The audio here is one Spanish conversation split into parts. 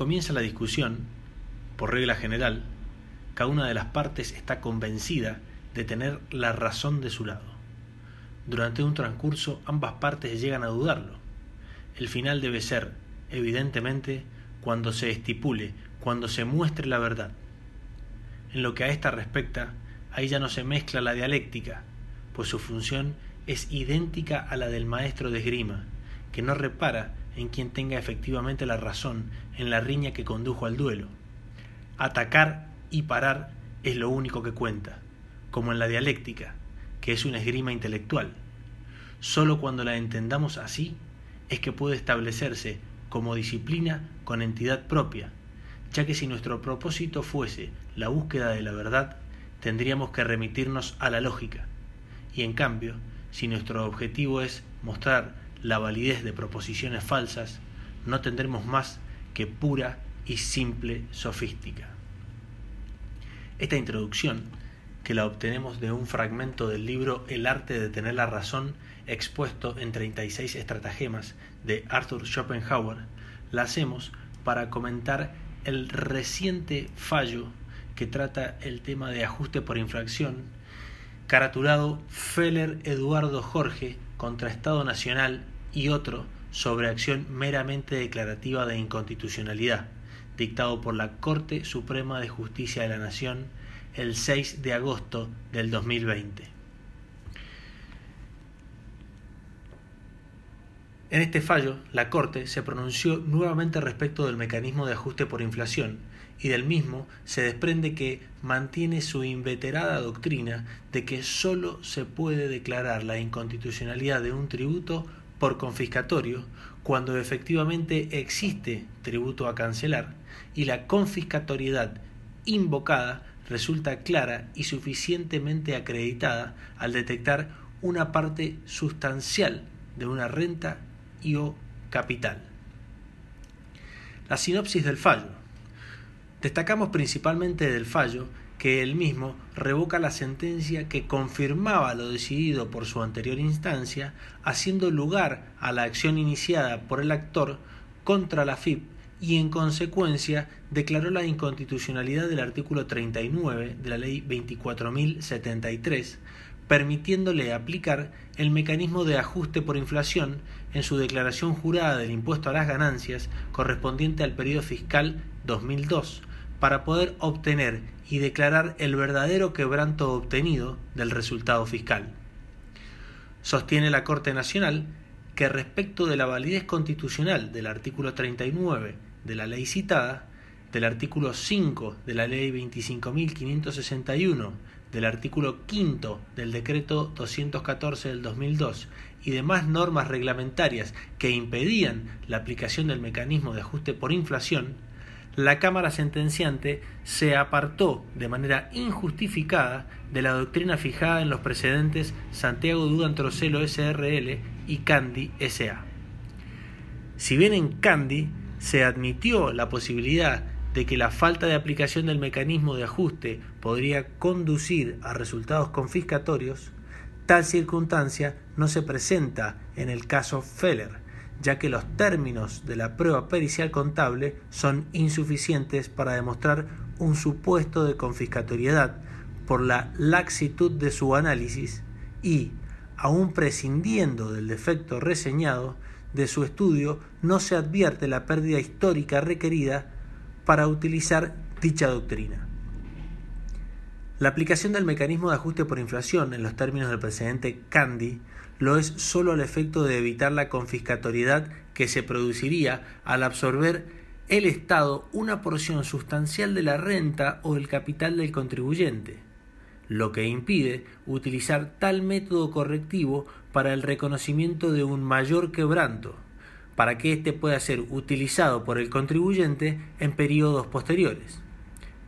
comienza la discusión, por regla general, cada una de las partes está convencida de tener la razón de su lado. Durante un transcurso ambas partes llegan a dudarlo. El final debe ser, evidentemente, cuando se estipule, cuando se muestre la verdad. En lo que a esta respecta, ahí ya no se mezcla la dialéctica, pues su función es idéntica a la del maestro de esgrima, que no repara en quien tenga efectivamente la razón en la riña que condujo al duelo. Atacar y parar es lo único que cuenta, como en la dialéctica, que es una esgrima intelectual. Sólo cuando la entendamos así es que puede establecerse como disciplina con entidad propia, ya que si nuestro propósito fuese la búsqueda de la verdad, tendríamos que remitirnos a la lógica, y en cambio, si nuestro objetivo es mostrar la validez de proposiciones falsas, no tendremos más que pura y simple sofística. Esta introducción, que la obtenemos de un fragmento del libro El arte de tener la razón, expuesto en 36 estratagemas de Arthur Schopenhauer, la hacemos para comentar el reciente fallo que trata el tema de ajuste por infracción, caratulado Feller Eduardo Jorge contra Estado Nacional y otro sobre acción meramente declarativa de inconstitucionalidad, dictado por la Corte Suprema de Justicia de la Nación el 6 de agosto del 2020. En este fallo, la Corte se pronunció nuevamente respecto del mecanismo de ajuste por inflación y del mismo se desprende que mantiene su inveterada doctrina de que sólo se puede declarar la inconstitucionalidad de un tributo por confiscatorio cuando efectivamente existe tributo a cancelar y la confiscatoriedad invocada resulta clara y suficientemente acreditada al detectar una parte sustancial de una renta y o capital. La sinopsis del fallo. Destacamos principalmente del fallo que él mismo revoca la sentencia que confirmaba lo decidido por su anterior instancia, haciendo lugar a la acción iniciada por el actor contra la FIP y en consecuencia declaró la inconstitucionalidad del artículo 39 de la ley 24.073, permitiéndole aplicar el mecanismo de ajuste por inflación en su declaración jurada del impuesto a las ganancias correspondiente al periodo fiscal 2002, para poder obtener y declarar el verdadero quebranto obtenido del resultado fiscal. Sostiene la Corte Nacional que respecto de la validez constitucional del artículo 39 de la ley citada, del artículo 5 de la ley 25.561, del artículo 5 del decreto 214 del 2002 y demás normas reglamentarias que impedían la aplicación del mecanismo de ajuste por inflación, la Cámara sentenciante se apartó de manera injustificada de la doctrina fijada en los precedentes Santiago Dugan Trocelo SRL y Candy SA. Si bien en Candy se admitió la posibilidad de que la falta de aplicación del mecanismo de ajuste podría conducir a resultados confiscatorios, tal circunstancia no se presenta en el caso Feller, ya que los términos de la prueba pericial contable son insuficientes para demostrar un supuesto de confiscatoriedad por la laxitud de su análisis y, aun prescindiendo del defecto reseñado, de su estudio no se advierte la pérdida histórica requerida para utilizar dicha doctrina. La aplicación del mecanismo de ajuste por inflación en los términos del precedente Candy lo es solo al efecto de evitar la confiscatoriedad que se produciría al absorber el Estado una porción sustancial de la renta o el capital del contribuyente, lo que impide utilizar tal método correctivo para el reconocimiento de un mayor quebranto, para que éste pueda ser utilizado por el contribuyente en periodos posteriores.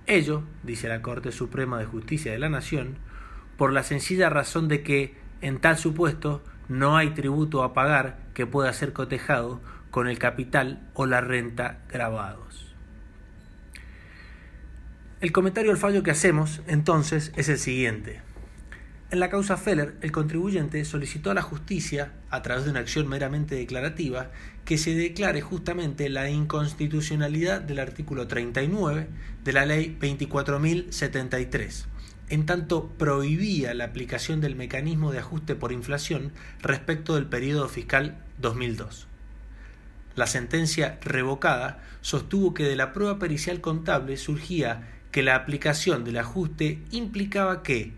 Ello, dice la Corte Suprema de Justicia de la Nación, por la sencilla razón de que en tal supuesto, no hay tributo a pagar que pueda ser cotejado con el capital o la renta grabados. El comentario al fallo que hacemos entonces es el siguiente. En la causa Feller, el contribuyente solicitó a la justicia, a través de una acción meramente declarativa, que se declare justamente la inconstitucionalidad del artículo 39 de la ley 24.073, en tanto prohibía la aplicación del mecanismo de ajuste por inflación respecto del periodo fiscal 2002. La sentencia revocada sostuvo que de la prueba pericial contable surgía que la aplicación del ajuste implicaba que,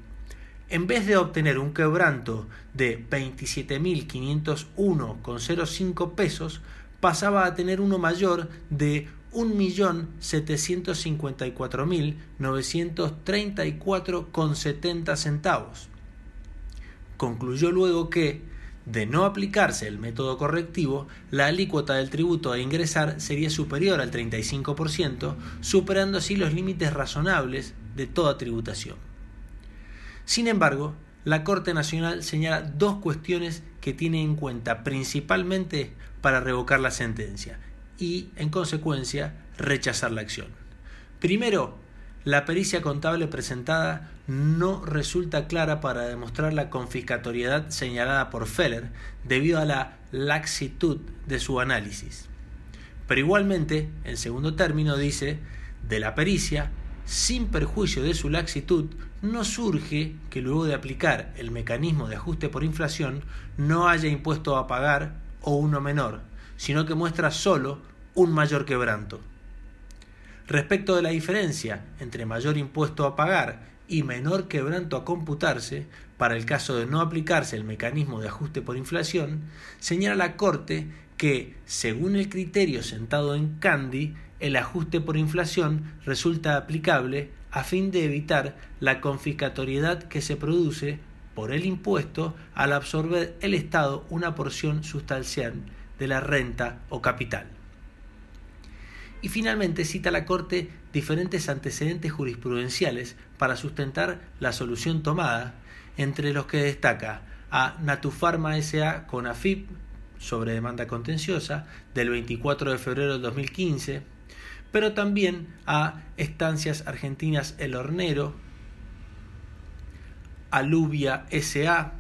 en vez de obtener un quebranto de 27.501,05 pesos, pasaba a tener uno mayor de 1.754.934,70 centavos. Concluyó luego que, de no aplicarse el método correctivo, la alícuota del tributo a ingresar sería superior al 35%, superando así los límites razonables de toda tributación. Sin embargo, la Corte Nacional señala dos cuestiones que tiene en cuenta principalmente para revocar la sentencia y, en consecuencia, rechazar la acción. Primero, la pericia contable presentada no resulta clara para demostrar la confiscatoriedad señalada por Feller debido a la laxitud de su análisis. Pero igualmente, en segundo término, dice, de la pericia sin perjuicio de su laxitud, no surge que luego de aplicar el mecanismo de ajuste por inflación no haya impuesto a pagar o uno menor, sino que muestra solo un mayor quebranto. Respecto de la diferencia entre mayor impuesto a pagar y menor quebranto a computarse, para el caso de no aplicarse el mecanismo de ajuste por inflación, señala la Corte que, según el criterio sentado en Candy, el ajuste por inflación resulta aplicable a fin de evitar la confiscatoriedad que se produce por el impuesto al absorber el Estado una porción sustancial de la renta o capital. Y finalmente cita la Corte diferentes antecedentes jurisprudenciales para sustentar la solución tomada, entre los que destaca a Natufarma SA con AFIP sobre demanda contenciosa del 24 de febrero del 2015, pero también a Estancias Argentinas El Hornero, Alubia SA,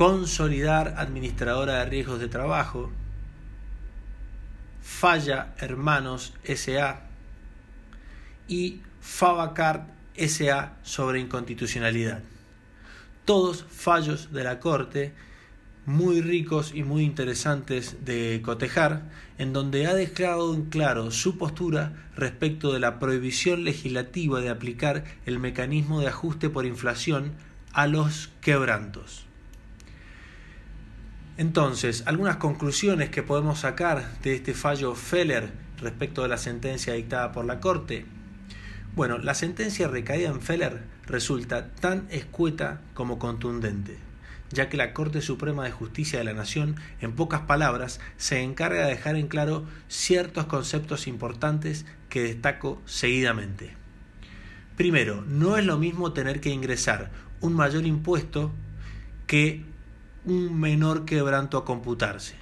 Consolidar Administradora de Riesgos de Trabajo, Falla Hermanos SA y Fabacart SA sobre inconstitucionalidad. Todos fallos de la Corte muy ricos y muy interesantes de cotejar, en donde ha dejado en claro su postura respecto de la prohibición legislativa de aplicar el mecanismo de ajuste por inflación a los quebrantos. Entonces, algunas conclusiones que podemos sacar de este fallo Feller respecto de la sentencia dictada por la Corte. Bueno, la sentencia recaída en Feller resulta tan escueta como contundente ya que la Corte Suprema de Justicia de la Nación, en pocas palabras, se encarga de dejar en claro ciertos conceptos importantes que destaco seguidamente. Primero, no es lo mismo tener que ingresar un mayor impuesto que un menor quebranto a computarse.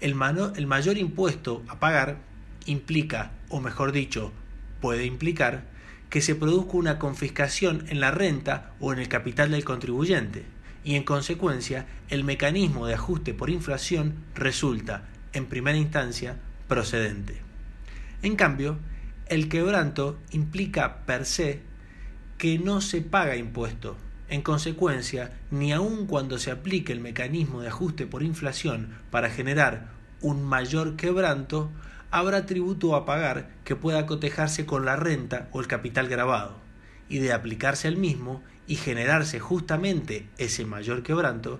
El, el mayor impuesto a pagar implica, o mejor dicho, puede implicar, que se produzca una confiscación en la renta o en el capital del contribuyente y en consecuencia el mecanismo de ajuste por inflación resulta, en primera instancia, procedente. En cambio, el quebranto implica per se que no se paga impuesto. En consecuencia, ni aun cuando se aplique el mecanismo de ajuste por inflación para generar un mayor quebranto, habrá tributo a pagar que pueda cotejarse con la renta o el capital grabado, y de aplicarse el mismo y generarse justamente ese mayor quebranto,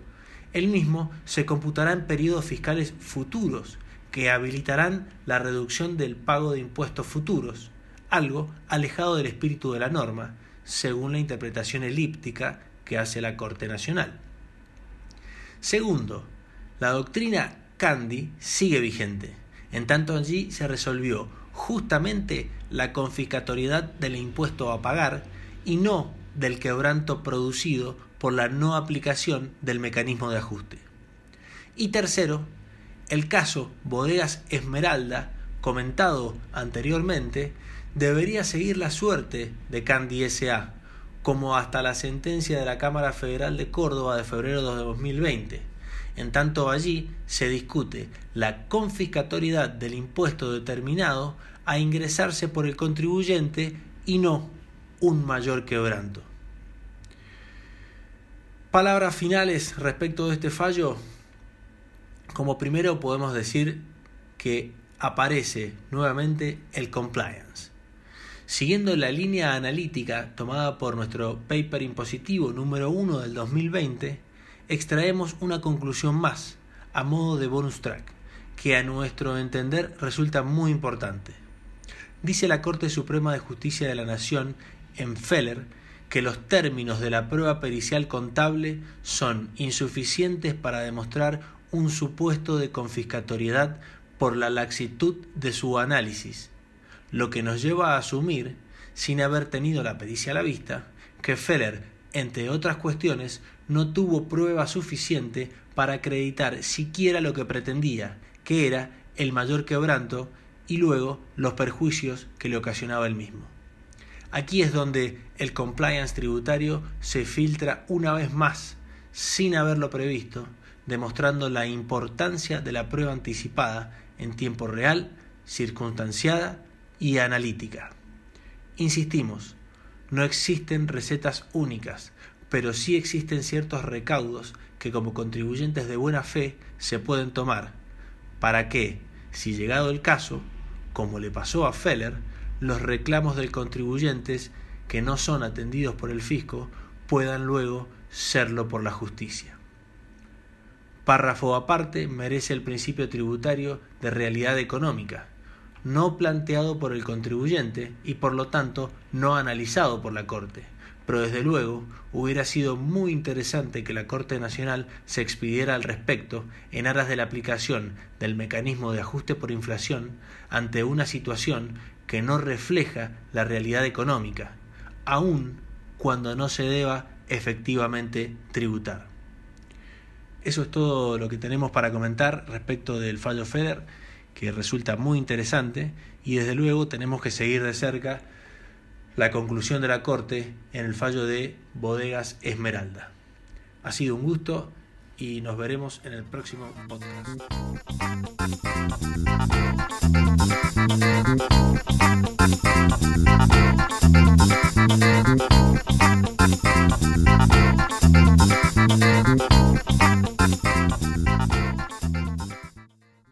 el mismo se computará en periodos fiscales futuros que habilitarán la reducción del pago de impuestos futuros, algo alejado del espíritu de la norma, según la interpretación elíptica que hace la Corte Nacional. Segundo, la doctrina Candy sigue vigente, en tanto allí se resolvió justamente la confiscatoriedad del impuesto a pagar y no del quebranto producido por la no aplicación del mecanismo de ajuste. Y tercero, el caso Bodegas Esmeralda, comentado anteriormente, debería seguir la suerte de Candy SA, como hasta la sentencia de la Cámara Federal de Córdoba de febrero de 2020. En tanto allí se discute la confiscatoriedad del impuesto determinado a ingresarse por el contribuyente y no un mayor quebranto. Palabras finales respecto de este fallo. Como primero podemos decir que aparece nuevamente el compliance. Siguiendo la línea analítica tomada por nuestro paper impositivo número 1 del 2020, extraemos una conclusión más, a modo de bonus track, que a nuestro entender resulta muy importante. Dice la Corte Suprema de Justicia de la Nación en Feller que los términos de la prueba pericial contable son insuficientes para demostrar un supuesto de confiscatoriedad por la laxitud de su análisis lo que nos lleva a asumir, sin haber tenido la pericia a la vista, que Feller, entre otras cuestiones, no tuvo prueba suficiente para acreditar siquiera lo que pretendía, que era el mayor quebranto y luego los perjuicios que le ocasionaba el mismo. Aquí es donde el compliance tributario se filtra una vez más, sin haberlo previsto, demostrando la importancia de la prueba anticipada en tiempo real, circunstanciada y analítica. Insistimos, no existen recetas únicas, pero sí existen ciertos recaudos que como contribuyentes de buena fe se pueden tomar para que, si llegado el caso, como le pasó a Feller, los reclamos del contribuyentes que no son atendidos por el fisco puedan luego serlo por la justicia. Párrafo aparte merece el principio tributario de realidad económica, no planteado por el contribuyente y por lo tanto no analizado por la Corte. Pero desde luego hubiera sido muy interesante que la Corte Nacional se expidiera al respecto en aras de la aplicación del mecanismo de ajuste por inflación ante una situación que no refleja la realidad económica, aun cuando no se deba efectivamente tributar. Eso es todo lo que tenemos para comentar respecto del fallo FEDER que resulta muy interesante y desde luego tenemos que seguir de cerca la conclusión de la Corte en el fallo de Bodegas Esmeralda. Ha sido un gusto y nos veremos en el próximo podcast.